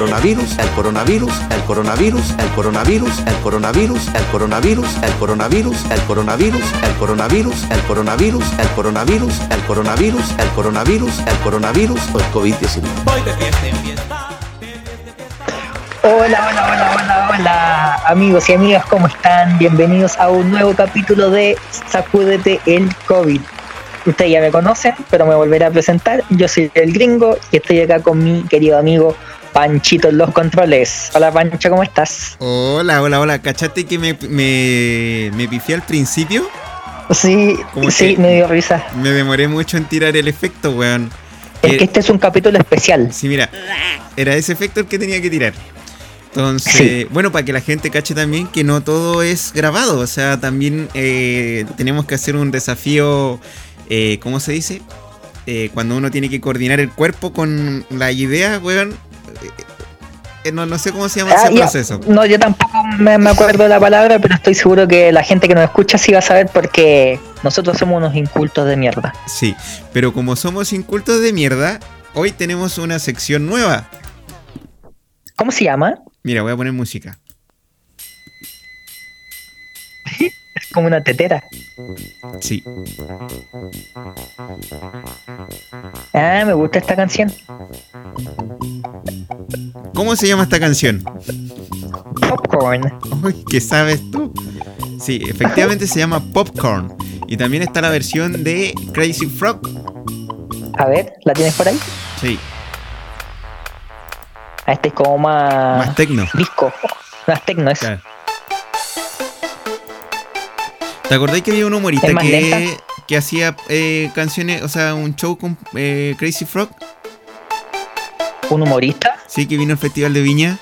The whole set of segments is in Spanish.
Coronavirus, el coronavirus, el coronavirus, el coronavirus, el coronavirus, el coronavirus, el coronavirus, el coronavirus, el coronavirus, el coronavirus, el coronavirus, el coronavirus, el coronavirus, el coronavirus o el COVID-19. Voy de fiesta en fiesta. Hola, hola, hola, hola, hola, amigos y amigas, ¿cómo están? Bienvenidos a un nuevo capítulo de Sacúdete el COVID. Ustedes ya me conocen, pero me volveré a presentar. Yo soy el gringo y estoy acá con mi querido amigo Panchito en los controles. Hola Pancho, ¿cómo estás? Hola, hola, hola. ¿Cachaste que me, me, me pifié al principio? Sí, ¿Cómo sí, me dio risa. Me demoré mucho en tirar el efecto, weón. Es Eh, que este es un capítulo especial. Sí, mira, era ese efecto el que tenía que tirar. Entonces, Sí. bueno, para que la gente cache también que no todo es grabado, o sea, también eh, tenemos que hacer un desafío, eh, ¿cómo se dice? Eh, cuando uno tiene que coordinar el cuerpo con la idea, weón. Eh, eh, no, no sé cómo se llama Ah, ese ya. proceso. No, yo tampoco me, me acuerdo de la palabra, pero estoy seguro que la gente que nos escucha sí va a saber porque nosotros somos unos incultos de mierda. Sí, pero como somos incultos de mierda, hoy tenemos una sección nueva. ¿Cómo se llama? Mira, voy a poner música. Es como una tetera. Sí. Ah, me gusta esta canción. ¿Cómo se llama esta canción? Popcorn. Uy, ¿qué sabes tú? Sí, efectivamente se llama Popcorn. Y también está la versión de Crazy Frog. A ver, ¿la tienes por ahí? Sí, Ah, este es como más, más tecno. disco. Más tecno es. Claro. ¿Te acordás que había un humorista ¿Es más que, que hacía eh, canciones, o sea, un show con eh, Crazy Frog? ¿Un humorista? Sí, que vino al Festival de Viña.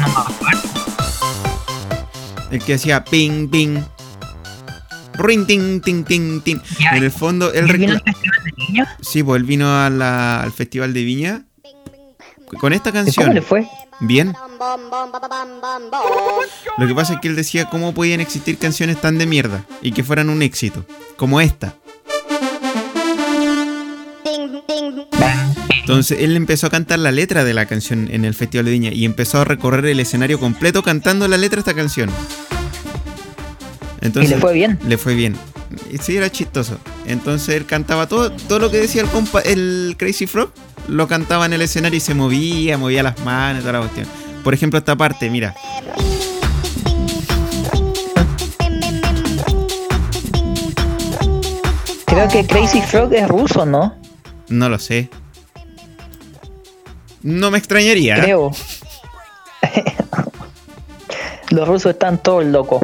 No. El que hacía ping, ping. Ring, ting, ting, ting, ting. Ya. En el fondo, él ¿Y vino al Festival de Niños? Sí, pues él vino a la- al Festival de Viña con esta ¿Y ¿Cómo canción. le fue? Bien. Lo que pasa es que él decía cómo podían existir canciones tan de mierda y que fueran un éxito, como esta. Entonces él empezó a cantar la letra de la canción en el Festival de Viña y empezó a recorrer el escenario completo cantando la letra de esta canción. ¿Y Entonces, le fue bien? le fue bien. Sí, era chistoso. Entonces él cantaba todo, todo lo que decía el compa, el Crazy Frog, lo cantaba en el escenario y se movía, movía las manos, toda la cuestión. Por ejemplo, esta parte, mira. Creo que Crazy Frog es ruso, ¿no? No lo sé. No me extrañaría. Creo. Los rusos están todos locos.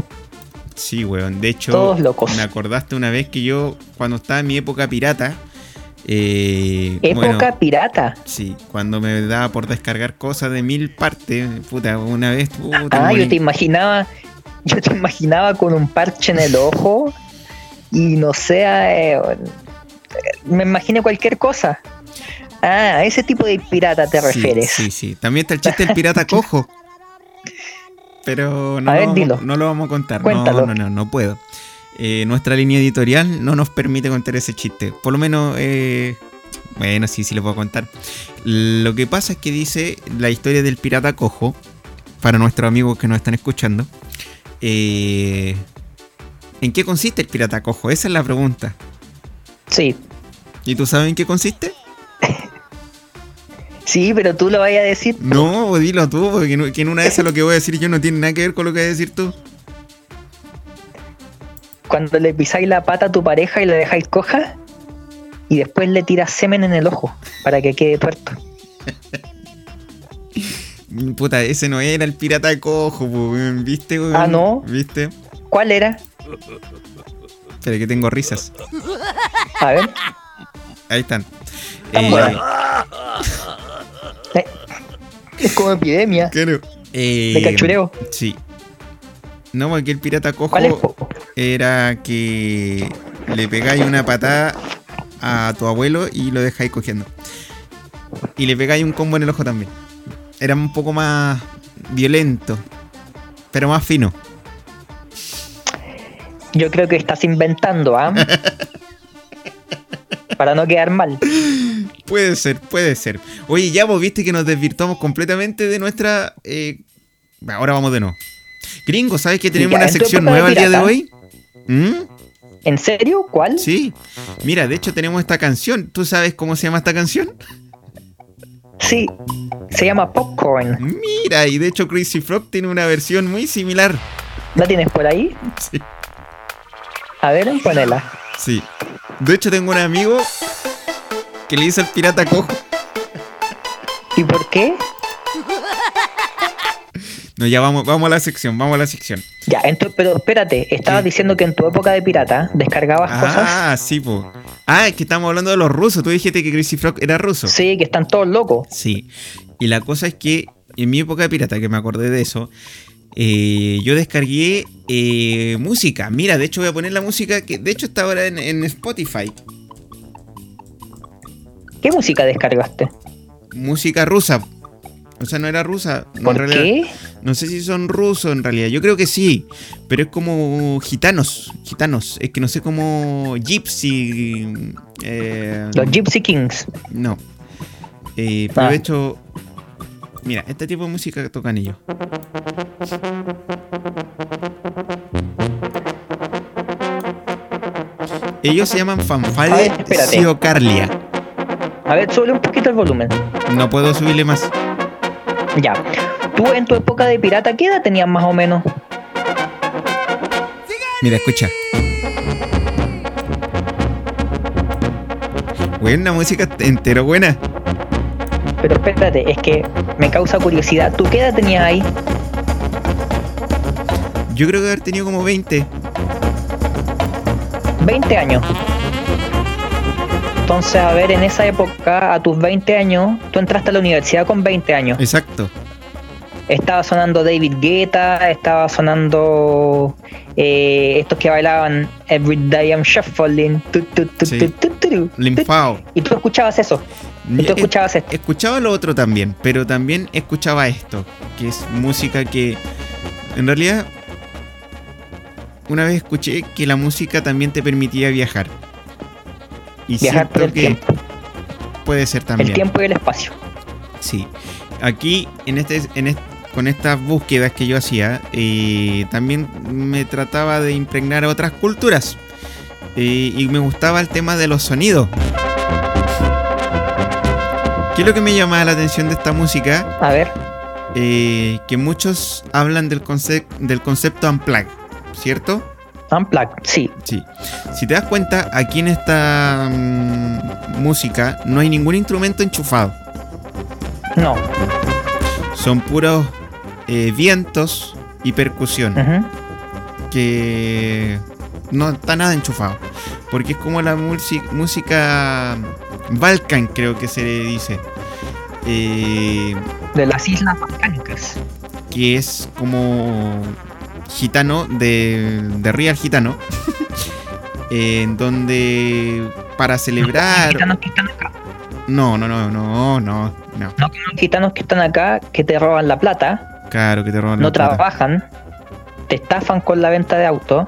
Sí, weón. De hecho, Todos locos. me acordaste una vez que yo, cuando estaba en mi época pirata, eh, Época bueno, pirata. sí, cuando me daba por descargar cosas de mil partes, puta, una vez, puta, Ah, yo te imaginaba, yo te imaginaba con un parche en el ojo y no sé, eh, me imaginé cualquier cosa. Ah, a ese tipo de pirata te Sí, refieres. Sí, sí. También está el chiste del pirata cojo. Pero no, A lo ver, vamos, dilo. no lo vamos a contar. Cuéntalo. No, no, no, no puedo. Eh, nuestra línea editorial no nos permite contar ese chiste. Por lo menos, eh, bueno, sí, sí lo puedo contar. Lo que pasa es que dice la historia del pirata cojo, para nuestros amigos que nos están escuchando. eh, ¿En qué consiste el pirata cojo? Esa es la pregunta. Sí, ¿Y tú sabes en qué consiste? Sí, pero tú lo vayas a decir. No, dilo tú, porque que en una de esas lo que voy a decir yo no tiene nada que ver con lo que vas a decir tú. Cuando le pisáis la pata a tu pareja y la dejáis coja y después le tiras semen en el ojo para que quede tuerto. Puta, ese no era el pirata cojo, po, weón, ¿viste? weón? Ah, ¿no? ¿Viste? ¿Cuál era? Espera que tengo risas. A ver. Ahí están. Eh. Es como epidemia claro. Eh, de cachureo. Sí. No, porque el pirata cojo ¿Cuál es? po? era que le pegáis una patada a tu abuelo y lo dejáis cogiendo. Y le pegáis un combo en el ojo también. Era un poco más violento, pero más fino. Yo creo que estás inventando, ¿ah? Para no quedar mal. Puede ser, puede ser. Oye, ya vos viste que nos desvirtuamos completamente de nuestra... eh, Ahora vamos de nuevo. Gringo, ¿sabes que tenemos una sección nueva el día de hoy? ¿Mm? ¿En serio? ¿Cuál? Sí. Mira, de hecho tenemos esta canción. ¿Tú sabes cómo se llama esta canción? Sí. Se llama Popcorn. Mira, y de hecho Crazy Frog tiene una versión muy similar. ¿La tienes por ahí? Sí. A ver, ponela. Sí. De hecho tengo un amigo que le hizo el pirata cojo. ¿Y por qué? No, ya vamos, vamos a la sección, vamos a la sección. Ya, ento- pero espérate, estabas ¿Qué? diciendo que en tu época de pirata descargabas cosas. Ah, sí, po. Ah, es que estamos hablando de los rusos. Tú dijiste que Crazy Frog era ruso. Sí, que están todos locos. Sí. Y la cosa es que en mi época de pirata, que me acordé de eso, eh, yo descargué eh, música. Mira, de hecho voy a poner la música que de hecho está ahora en, en Spotify. ¿Qué música descargaste? Música rusa. O sea, no era rusa. no, ¿Por realidad- qué? No sé si son rusos en realidad. Yo creo que sí. Pero es como gitanos. Gitanos. Es que no sé cómo. Gypsy. eh, Los Gypsy Kings. No. Eh, pero Ah. de hecho. Mira, este tipo de música tocan ellos. Ellos se llaman Fanfale. Siocarlia. A ver, sube un poquito el volumen. No puedo subirle más. Ya. Tú en tu época de pirata, ¿qué edad tenías más o menos? Mira, escucha. Buena música entero buena. Pero espérate, es que me causa curiosidad. ¿Tú qué edad tenías ahí? Yo creo que haber tenido como 20. 20 años. Entonces, a ver, en esa época, a tus 20 años, tú entraste a la universidad con 20 años. Exacto. Estaba sonando David Guetta, estaba sonando eh, estos que bailaban Every Day I'm Shuffling. tu, tu, Sí. Linfao. Y tú escuchabas eso. Y tú Eh, escuchabas esto. Escuchaba lo otro también, pero también escuchaba esto, que es música que en realidad una vez escuché que la música también te permitía viajar. Y Viajar por el que tiempo. puede ser también. El tiempo y el espacio. Sí. Aquí, en este, en est- con estas búsquedas que yo hacía, eh, también me trataba de impregnar otras culturas. Eh, y me gustaba el tema de los sonidos. ¿Qué es lo que me llamaba la atención de esta música? A ver, Eh, que muchos hablan del, concep- del concepto unplug, ¿cierto? Unplugged, sí. Sí. Si te das cuenta, aquí en esta mm, música no hay ningún instrumento enchufado. No. Son puros eh, vientos y percusión. Que no está nada enchufado. Porque es como la música, música Balkan, creo que se le dice. Eh, De las Islas Balcánicas. que es como gitano de, de Real Gitano. en donde para celebrar. Gitanos que están acá. No, no, no, no, no, no. No gitanos que están acá, que te roban la plata, Claro que te roban no la plata. trabajan, te estafan con la venta de autos,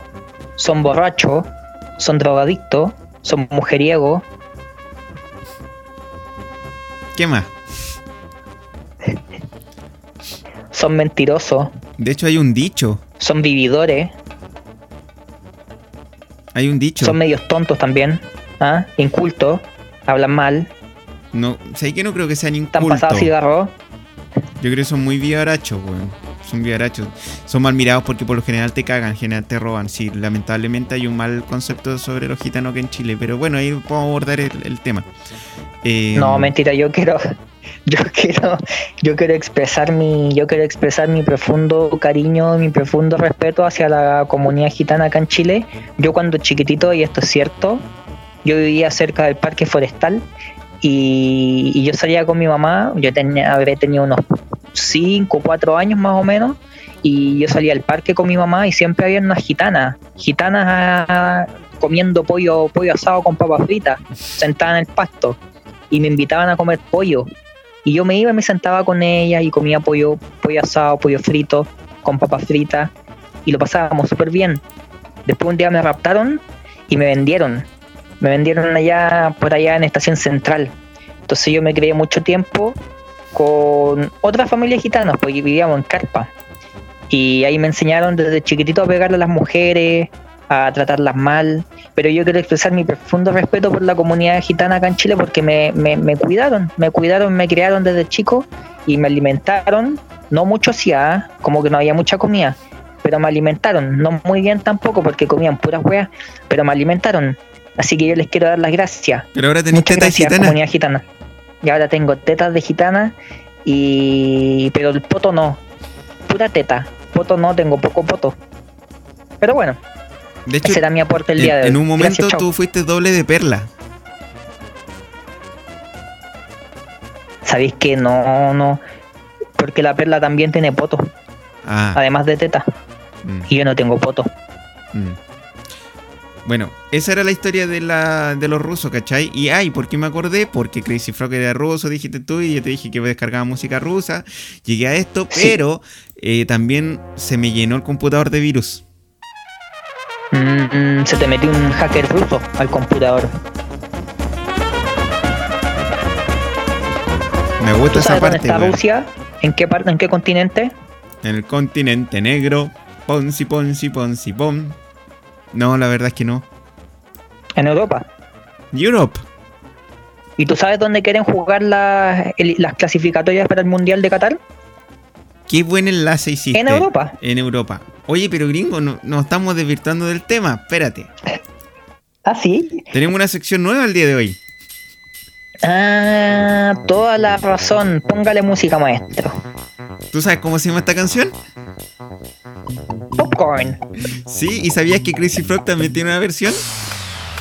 son borrachos, son drogadictos, son mujeriegos, ¿Qué más? son mentirosos, De hecho, hay un dicho. son vividores, Hay un dicho. son medios tontos también, ¿ah? incultos, hablan mal, No, sé que no creo que sean están incultos. pasados cigarros. Yo creo que son muy vivarachos, weón. Son vivarachos. Son mal mirados porque por lo general te cagan, en general te roban. Sí, lamentablemente hay un mal concepto sobre los gitanos que en Chile. Pero bueno, ahí podemos abordar el, el tema. Eh, No, mentira, yo quiero, yo quiero, yo quiero expresar mi, yo quiero expresar mi profundo cariño, mi profundo respeto hacia la comunidad gitana acá en Chile. Yo cuando chiquitito, y esto es cierto, yo vivía cerca del parque forestal y, yo salía con mi mamá, yo tenía, habré tenido unos 5, 4 años más o menos, y yo salía al parque con mi mamá y siempre había unas gitanas, gitanas ah, comiendo pollo, pollo asado con papas fritas, sentadas en el pasto, y me invitaban a comer pollo. Y yo me iba y me sentaba con ellas y comía pollo, pollo asado, pollo frito, con papas fritas, y lo pasábamos súper bien. Después un día me raptaron y me vendieron. Me vendieron allá, por allá en Estación Central. Entonces yo me crié mucho tiempo con otra familia gitana, porque vivíamos en carpa. Y ahí me enseñaron desde chiquitito a pegarle a las mujeres, a tratarlas mal. Pero yo quiero expresar mi profundo respeto por la comunidad gitana acá en Chile porque me, me, me cuidaron, me cuidaron, me criaron desde chico y me alimentaron. No mucho sí, ah, como que no había mucha comida, pero me alimentaron. No muy bien tampoco porque comían puras weas, pero me alimentaron. Así que yo les quiero dar las gracias. Pero ahora tenés Muchas tetas gracias, gitanas. comunidad gitana. Y ahora tengo tetas de gitana y pero el poto no. Pura teta. Poto no, tengo poco poto. Pero bueno, De hecho, ese era mi aporte el en, día de hoy. en un momento Gracias, tú fuiste doble de perla. Sabéis que no, no. Porque la perla también tiene poto, Ah, además de teta. mm, Y yo no tengo poto. mm. Bueno, esa era la historia de, la, de los rusos, ¿cachai? Y ay, ¿por qué me acordé? Porque Crazy Frog era ruso, dijiste tú, y yo te dije que descargaba música rusa. Llegué a esto, Sí. pero eh, también se me llenó el computador de virus. Mm, se te metió un hacker ruso al computador. Me gusta ¿Tú esa sabes dónde parte, está. Rusia? ¿En qué parte? ¿En qué continente? En el continente negro. Ponzi, ponzi, ponzi, pon. No, la verdad es que no. En Europa. Europe. ¿Y tú sabes dónde quieren jugar el- las clasificatorias para el Mundial de Qatar? Qué buen enlace hiciste. En Europa. En Europa. Oye, pero gringo, no- nos estamos desvirtuando del tema. Espérate. Ah, sí. Tenemos una sección nueva el día de hoy. Ah, toda la razón. Póngale música, maestro. ¿Tú sabes cómo se llama esta canción? Popcorn. Sí, ¿y sabías que Crazy Frog también tiene una versión?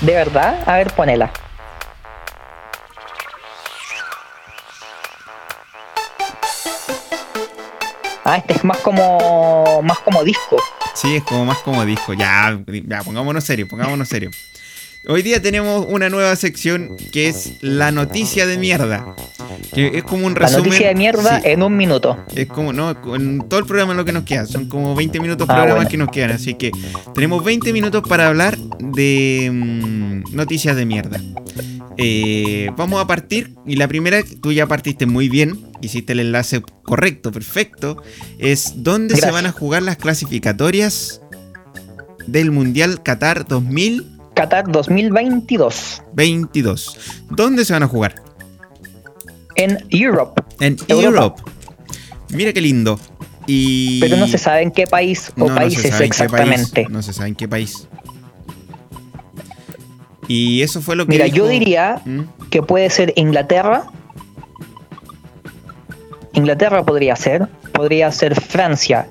¿De verdad? A ver, ponela. Ah, este es más como más como disco. Sí, es como más como disco. Ya, ya, pongámonos serio, pongámonos serio. Hoy día tenemos una nueva sección que es la noticia de mierda. Que es como un La resumen. noticia de mierda Sí, en un minuto. es como, no, en todo el programa lo que nos queda. Son como 20 minutos Ah, programas bueno. que nos quedan. Así que tenemos 20 minutos para hablar de mm, noticias de mierda. Eh, vamos a partir. Y la primera, tú ya partiste muy bien. Hiciste el enlace correcto, perfecto. Es dónde se van a jugar las clasificatorias del Mundial Qatar 2022. Qatar 2022 ¿Dónde se van a jugar? en Europe, En Europa. Europe. Mira qué lindo. Y... pero no se sabe en qué país o No, no se países exactamente. país, no se sabe en qué país. Y eso fue lo que. Mira, dijo- yo diría ¿Mm? que puede ser Inglaterra. Inglaterra podría ser, podría ser Francia.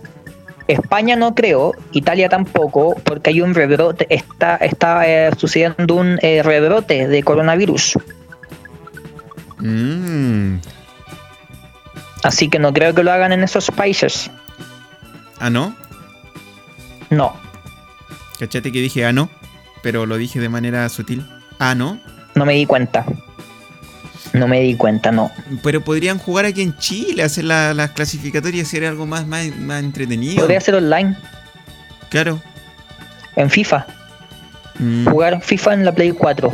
España no creo, Italia tampoco, porque hay un rebrote, está, está eh, sucediendo un eh, rebrote de coronavirus. Mm. Así que no creo que lo hagan en esos países. Ah, no. No, Cachate que dije ah, no. Pero lo dije de manera sutil. Ah, no. no me di cuenta. No me di cuenta, no. Pero podrían jugar aquí en Chile, hacer la- las clasificatorias, hacer algo más, más, más entretenido. Podría ser online, Claro. en FIFA. Mm. Jugar FIFA en la Play 4.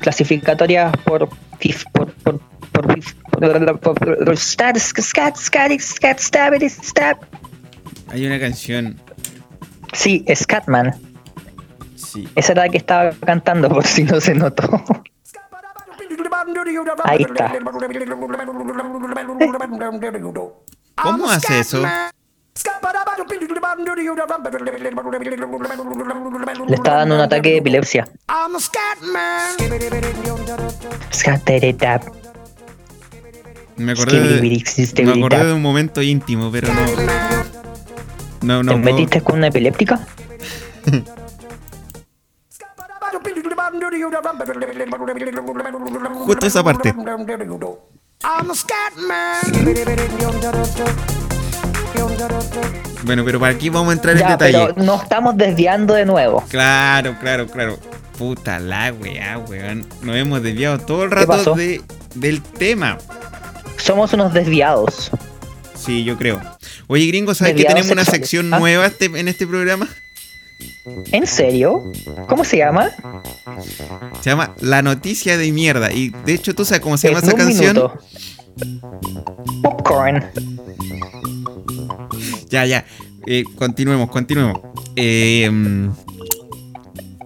Clasificatorias por FIFA. Por, por, por. Hay una canción. Sí, Scatman. Sí. Esa era la que estaba cantando, por si no se notó. Ahí está. ¿Cómo hace eso? Le está dando un ataque de epilepsia. Me acordé, de, me acordé de un momento íntimo, pero no. No, no. ¿Te metiste con una epiléptica? Justo esa parte. Bueno, pero para aquí vamos a entrar en detalle. pero nos estamos desviando de nuevo. Claro, claro, claro. Puta la weá, weón. Nos hemos desviado todo el ¿Qué rato de, del tema. Somos unos desviados. Sí, yo creo. Oye, gringo, ¿sabes que tenemos una sección ¿Ah? nueva este- en este programa? ¿En serio? ¿Cómo se llama? Se llama La Noticia de Mierda. Y de hecho, ¿tú sabes cómo se llama En esa un canción? minuto. Popcorn. Ya, ya. Eh, continuemos, continuemos. Eh,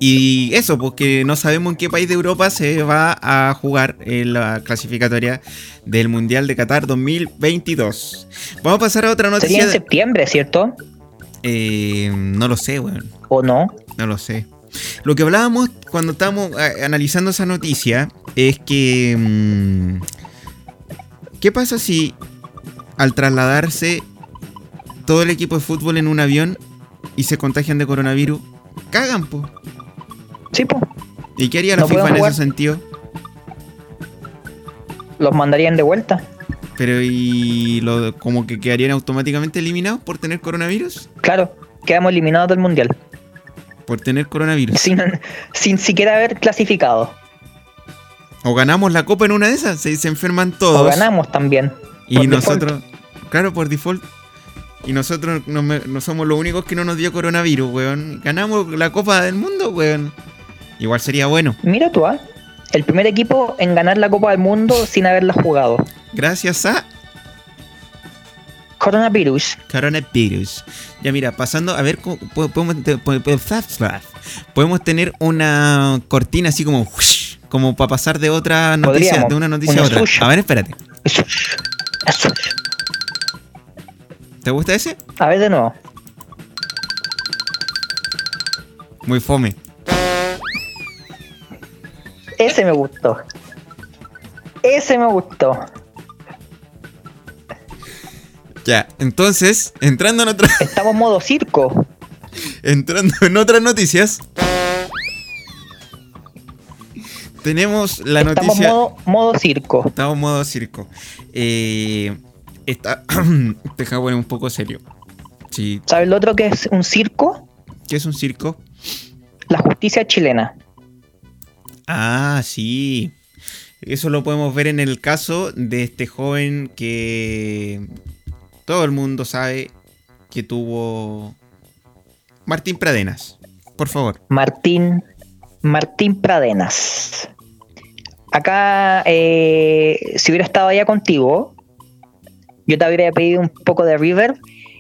y eso, porque no sabemos en qué país de Europa se va a jugar en la clasificatoria del Mundial de Qatar 2022. Vamos a pasar a otra Sería noticia. en de- septiembre, ¿cierto? Eh, no lo sé, weón. ¿O no? No lo sé. Lo que hablábamos cuando estábamos eh, analizando esa noticia es que... mm, ¿Qué pasa si al trasladarse todo el equipo de fútbol en un avión y se contagian de coronavirus? Cagan, po. Sí, pues. ¿Y qué haría la No FIFA pueden en ese sentido? Los mandarían de vuelta. Pero y lo, como que quedarían automáticamente eliminados por tener coronavirus. Claro, quedamos eliminados del mundial. Por tener coronavirus. Sin, sin siquiera haber clasificado. O ganamos la copa en una de esas, se, se enferman O todos. ganamos también. Y nosotros, claro, por default. Y nosotros no, no somos los únicos que no nos dio coronavirus, weón. Ganamos la Copa del Mundo, weón. Igual sería bueno. Mira tú, ¿ah? El primer equipo en ganar la Copa del Mundo sin haberla jugado. Gracias a Coronavirus. coronavirus. Ya mira, pasando, a ver, podemos, podemos tener una cortina así como, como para pasar de otra noticia, Podríamos. de una noticia a otra. A ver, espérate. ¿Te gusta ese? A ver de nuevo. Muy fome. Ese me gustó. Ese me gustó. Ya, entonces, entrando en otra. Estamos modo circo. Entrando en otras noticias. Tenemos la Estamos noticia. modo, modo circo. Estamos en modo circo. Eh, está. Deja poner un poco serio. Sí. ¿Sabes lo otro que es un circo? ¿Qué es un circo? La justicia chilena. Ah, sí. Eso lo podemos ver en el caso de este joven que todo el mundo sabe que tuvo Martín Pradenas. Por favor. Martín, Martín Pradenas. Acá, eh, si hubiera estado allá contigo, yo te habría pedido un poco de River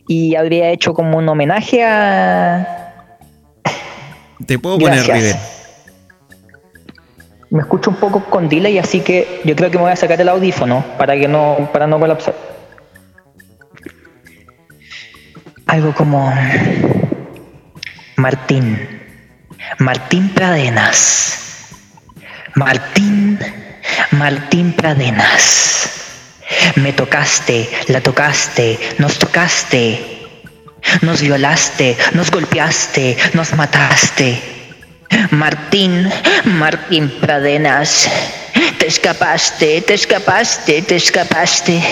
y habría hecho como un homenaje a... Te puedo poner. River. Me escucho un poco con delay, así que yo creo que me voy a sacar el audífono para que no, para no colapsar. Algo como Martín, Martín Pradenas, Martín, Martín Pradenas. Me tocaste, la tocaste, nos tocaste, nos violaste, nos golpeaste, nos mataste. Martín, Martín Pradenas, te escapaste, te escapaste, te escapaste.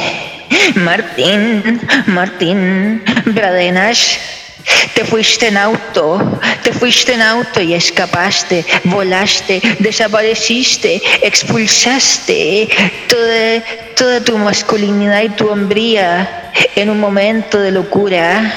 Martín, Martín Pradenas, te fuiste en auto, te fuiste en auto y escapaste, volaste, desapareciste, expulsaste toda, toda tu masculinidad y tu hombría en un momento de locura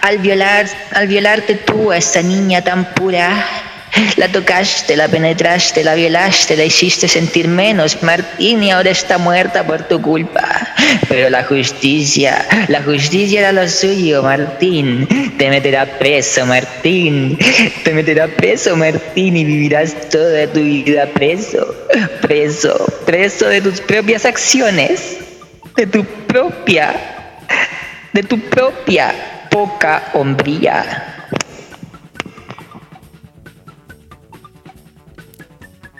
al violar, al violarte tú a esa niña tan pura. La tocaste, la penetraste, la violaste, la hiciste sentir menos, Martín, y ahora está muerta por tu culpa. Pero la justicia, la justicia era lo suyo, Martín. Te meterá preso, Martín. Te meterá preso, Martín, y vivirás toda tu vida preso. Preso, preso de tus propias acciones. De tu propia, de tu propia poca hombría.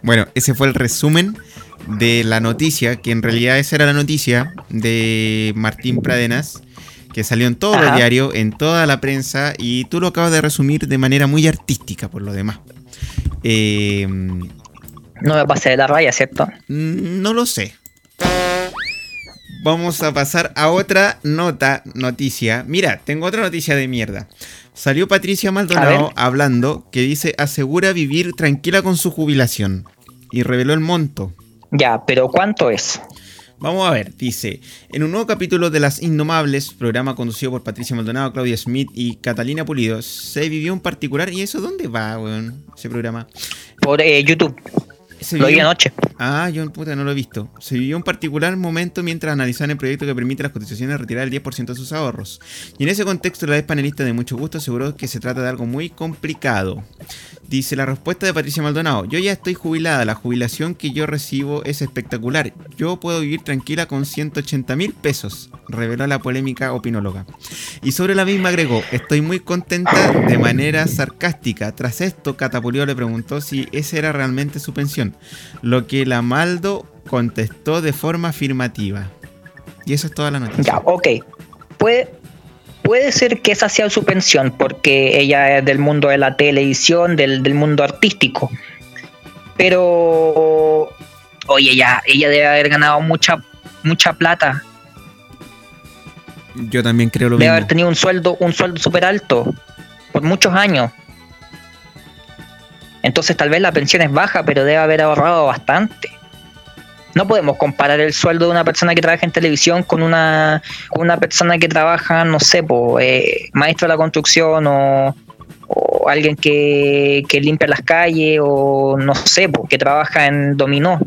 Bueno, ese fue el resumen de la noticia, que en realidad esa era la noticia de Martín Pradenas, que salió en todos los Ajá. diarios, en toda la prensa, y tú lo acabas de resumir de manera muy artística por lo demás. Eh, No me pasé de la raya, ¿cierto? Mm, No lo sé. Vamos a pasar a otra nota, noticia. Mira, tengo otra noticia de mierda. Salió Patricia Maldonado hablando que dice asegura vivir tranquila con su jubilación. Y reveló el monto. Ya, pero ¿cuánto es? Vamos a ver, dice, en un nuevo capítulo de Las Indomables, programa conducido por Patricia Maldonado, Claudia Smith y Catalina Pulido, se vivió un particular... ¿Y eso dónde va, weón? Ese programa. Por eh, YouTube. Se Lo vi anoche. Ah, yo puta, no lo he visto. Se vivió un particular momento mientras analizaban el proyecto que permite a las cotizaciones retirar el 10% de sus ahorros. Y en ese contexto, la ex panelista de mucho gusto aseguró que se trata de algo muy complicado. Dice la respuesta de Patricia Maldonado: Yo ya estoy jubilada, la jubilación que yo recibo es espectacular. Yo puedo vivir tranquila con 180 mil pesos, reveló la polémica opinóloga. Y sobre la misma agregó: Estoy muy contenta de manera sarcástica. Tras esto, Catapulió le preguntó si esa era realmente su pensión, lo que la Maldo contestó de forma afirmativa. Y eso es toda la noticia. Ya, ok. Puede, puede ser que esa sea su pensión, porque ella es del mundo de la televisión, del, del mundo artístico. Pero, oye, ella, ella debe haber ganado mucha, mucha plata. Yo también creo lo Debe mismo. haber tenido un sueldo, un sueldo súper alto por muchos años. Entonces tal vez la pensión es baja, pero debe haber ahorrado bastante. No podemos comparar el sueldo de una persona que trabaja en televisión con una, una persona que trabaja, no sé, po, eh, maestro de la construcción o, o alguien que, que limpia las calles o no sé, po, que trabaja en Dominó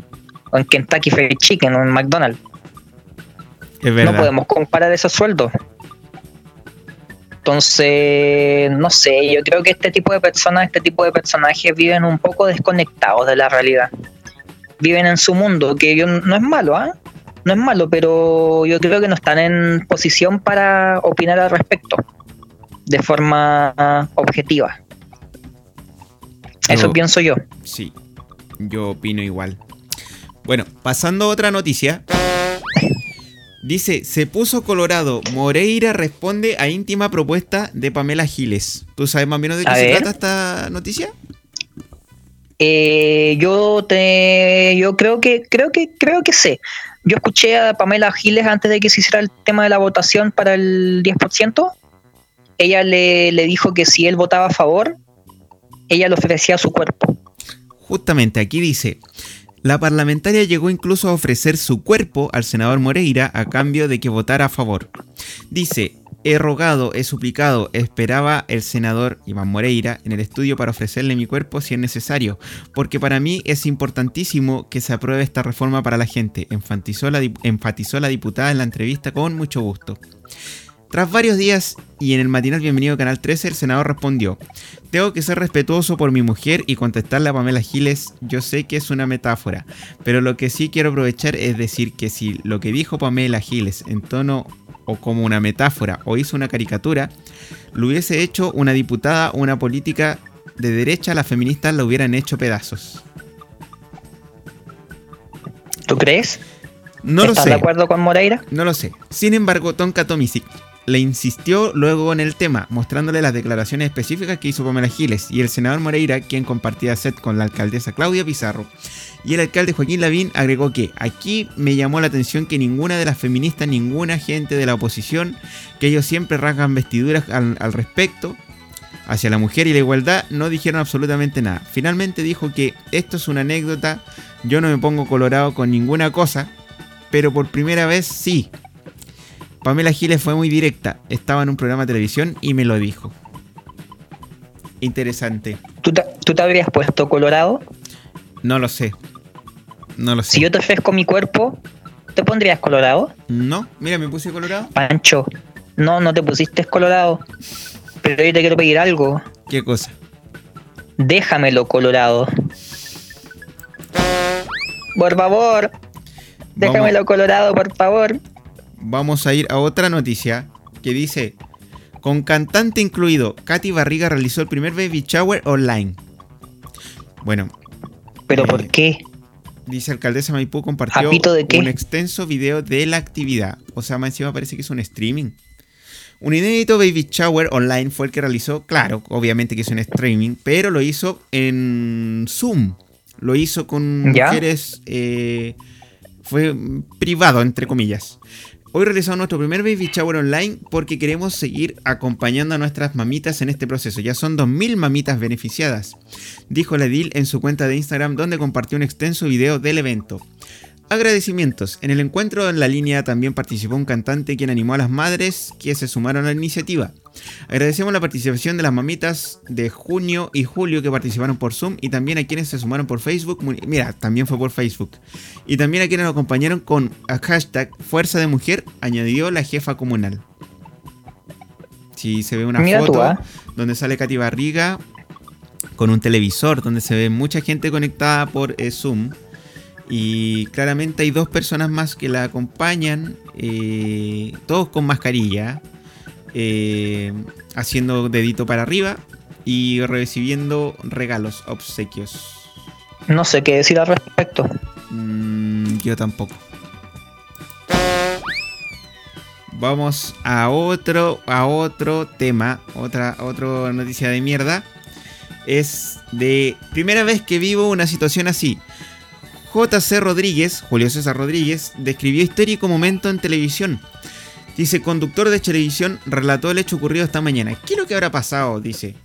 o en Kentucky Fried Chicken o en McDonald's. Es. No podemos comparar esos sueldos. Entonces, no sé, yo creo que este tipo de personas, este tipo de personajes viven un poco desconectados de la realidad. Viven en su mundo, que yo, no es malo, ¿ah? No es malo, pero yo creo que no están en posición para opinar al respecto de forma objetiva. Eso pienso yo. Sí, yo opino igual. Bueno, pasando a otra noticia. Dice, se puso colorado. Moreira responde a íntima propuesta de Pamela Giles. ¿Tú sabes más o menos de qué A se ver. trata esta noticia? Eh, yo te, yo creo que, creo que, creo que sé. Yo escuché a Pamela Giles antes de que se hiciera el tema de la votación para el 10%. Ella le, le dijo que si él votaba a favor, ella le ofrecía su cuerpo. Justamente aquí dice, la parlamentaria llegó incluso a ofrecer su cuerpo al senador Moreira a cambio de que votara a favor. Dice, he rogado, he suplicado, esperaba el senador Iván Moreira en el estudio para ofrecerle mi cuerpo si es necesario, porque para mí es importantísimo que se apruebe esta reforma para la gente, enfatizó la, diputada en la entrevista con mucho gusto. Tras varios días y en el matinal Bienvenido a Canal 13, el senador respondió, tengo que ser respetuoso por mi mujer y contestarle a Pamela Giles, yo sé que es una metáfora, pero lo que sí quiero aprovechar es decir que si lo que dijo Pamela Giles en tono o como una metáfora o hizo una caricatura, lo hubiese hecho una diputada o una política de derecha, las feministas lo hubieran hecho pedazos. ¿Tú crees? No lo ¿Estás sé. de acuerdo con Moreira? No lo sé. Sin embargo, Tonka Tomisic le insistió luego en el tema, mostrándole las declaraciones específicas que hizo Pamela Giles y el senador Moreira, quien compartía set con la alcaldesa Claudia Pizarro. Y el alcalde Joaquín Lavín agregó que aquí me llamó la atención que ninguna de las feministas, ninguna gente de la oposición, que ellos siempre rasgan vestiduras al, al respecto, hacia la mujer y la igualdad, no dijeron absolutamente nada. Finalmente dijo que esto es una anécdota, yo no me pongo colorado con ninguna cosa, pero por primera vez sí. Pamela Giles fue muy directa, estaba en un programa de televisión y me lo dijo. Interesante. ¿Tú te, tú te habrías puesto colorado? No lo sé. No lo sé. Si yo te ofrezco mi cuerpo, ¿te pondrías colorado? No, mira, me puse colorado. Pancho, no, no te pusiste colorado. Pero yo te quiero pedir algo. ¿Qué cosa? Déjamelo colorado. Por favor. Déjamelo colorado, por favor. Vamos a ir a otra noticia que dice: Con cantante incluido, Katy Barriga realizó el primer baby shower online. Bueno, ¿Pero Eh, por qué? dice alcaldesa Maipú compartió un extenso video de la actividad. O sea, más encima parece que es un streaming. Un inédito baby shower online fue el que realizó, claro, obviamente que es un streaming, pero lo hizo en Zoom. Lo hizo con ¿Ya? mujeres. eh, fue privado, entre comillas. Hoy realizamos nuestro primer baby shower online porque queremos seguir acompañando a nuestras mamitas en este proceso. Ya son 2.000 mamitas beneficiadas, dijo la Edil en su cuenta de Instagram donde compartió un extenso video del evento. Agradecimientos. En el encuentro en la línea también participó un cantante quien animó a las madres que se sumaron a la iniciativa. Agradecemos la participación de las mamitas de junio y julio que participaron por Zoom y también a quienes se sumaron por Facebook. Mira, también fue por Facebook. Y también a quienes nos acompañaron con hashtag Fuerza de Mujer, añadió la jefa comunal. Si se ve una Mira tú, foto ah. donde sale Katy Barriga con un televisor, donde se ve mucha gente conectada por eh, Zoom. Y claramente hay dos personas más que la acompañan, eh, todos con mascarilla, eh, haciendo dedito para arriba y recibiendo regalos, obsequios. No sé qué decir al respecto. Mm, yo tampoco. Vamos a otro, a otro tema, otra, otra noticia de mierda. Es de primera vez que vivo una situación así. JC Rodríguez, Julio César Rodríguez, describió histórico momento en televisión. Dice, conductor de televisión relató el hecho ocurrido esta mañana. ¿Qué es lo que habrá pasado? Dice.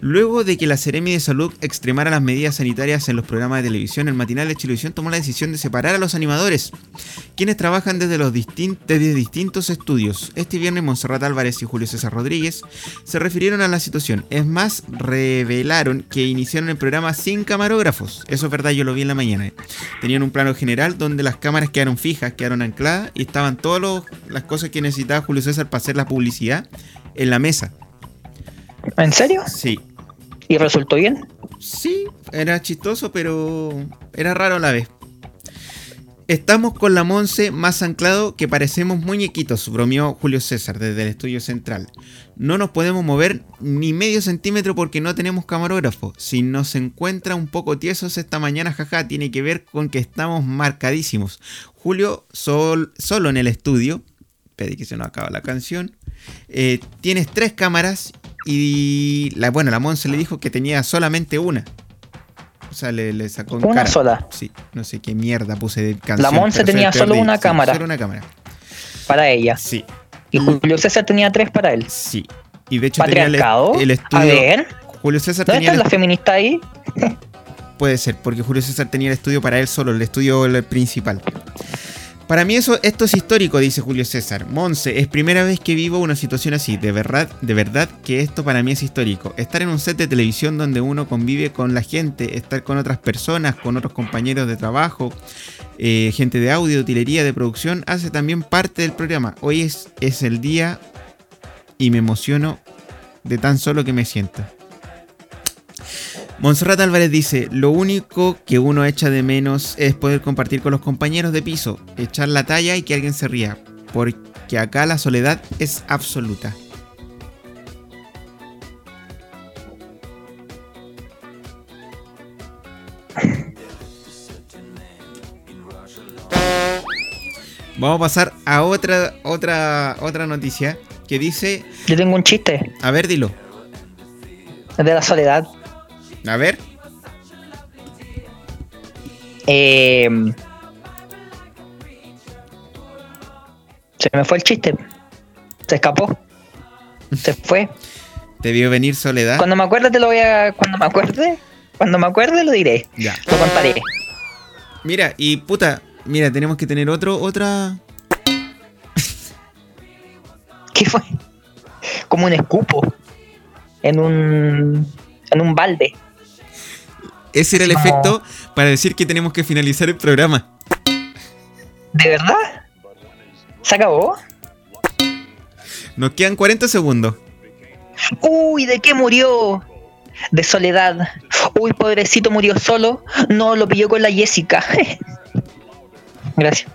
Luego de que la Seremi de Salud extremara las medidas sanitarias en los programas de televisión, el matinal de Televisión tomó la decisión de separar a los animadores, quienes trabajan desde, los desde distintos estudios. Este viernes Monserrat Álvarez y Julio César Rodríguez se refirieron a la situación. Es más, revelaron que iniciaron el programa sin camarógrafos. Eso es verdad, yo lo vi en la mañana. Tenían un plano general donde las cámaras quedaron fijas, quedaron ancladas y estaban todas las cosas que necesitaba Julio César para hacer la publicidad en la mesa. ¿En serio? Sí, ¿Y resultó bien? Sí, era chistoso, pero era raro a la vez. Estamos con la Monse más anclado que parecemos muñequitos, bromeó Julio César desde el estudio central. No nos podemos mover ni medio centímetro porque no tenemos camarógrafo. Si nos encuentra un poco tiesos esta mañana, jaja, tiene que ver con que estamos marcadísimos. Julio sol- solo en el estudio. Pedí que se nos acaba la canción. Eh, tienes tres cámaras y la, bueno, la Monse le dijo que tenía solamente una. O sea, le, le sacó en Una cara. sola. Sí, no sé qué mierda puse de canción. La Monse tenía solo una sí, cámara. Solo una cámara. Para ella. Sí, Y Julio César tenía tres para él. sí. Y de hecho tenía el, el A estudio. ver, Julio César ¿dónde tenía está el la feminista ahí? Puede ser, porque Julio César tenía el estudio para él solo, el estudio el principal. Para mí eso, esto es histórico, dice Julio César. Monse, es primera vez que vivo una situación así. De verdad, de verdad que esto para mí es histórico. Estar en un set de televisión donde uno convive con la gente, estar con otras personas, con otros compañeros de trabajo, eh, gente de audio, utilería, de producción, hace también parte del programa. Hoy es, es el día y me emociono de tan solo que me siento. Monserrat Álvarez dice, lo único que uno echa de menos es poder compartir con los compañeros de piso, echar la talla y que alguien se ría, porque acá la soledad es absoluta. Vamos a pasar a otra, otra, otra noticia que dice, Yo tengo un chiste. a ver, dilo, Es de la soledad. A ver, Eh, se me fue el chiste. Se escapó. Se fue. te vio venir soledad. Cuando me acuerde te lo voy a. Cuando me acuerde. Cuando me acuerde lo diré. Ya. Lo contaré. Mira, y puta, mira, tenemos que tener otro, otra. ¿Qué fue? Como un escupo. En un. En un balde. Ese era el No. efecto para decir que tenemos que finalizar el programa. ¿De verdad? ¿Se acabó? Nos quedan 40 segundos. Uy, ¿de qué murió? De soledad. Uy, pobrecito murió solo. No, lo pilló con la Jessica. Gracias.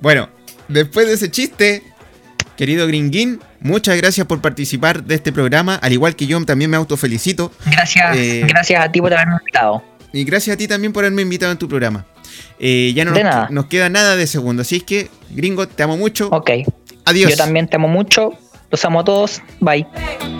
Bueno, después de ese chiste, querido Gringuín, muchas gracias por participar de este programa. Al igual que yo, también me autofelicito. Gracias, Eh, gracias a ti por haberme invitado. Y gracias a ti también por haberme invitado en tu programa. Eh, ya no De nos, nada. nos queda nada de segundo. Así es que, gringo, te amo mucho. Ok. Adiós. Yo también te amo mucho. Los amo a todos. Bye.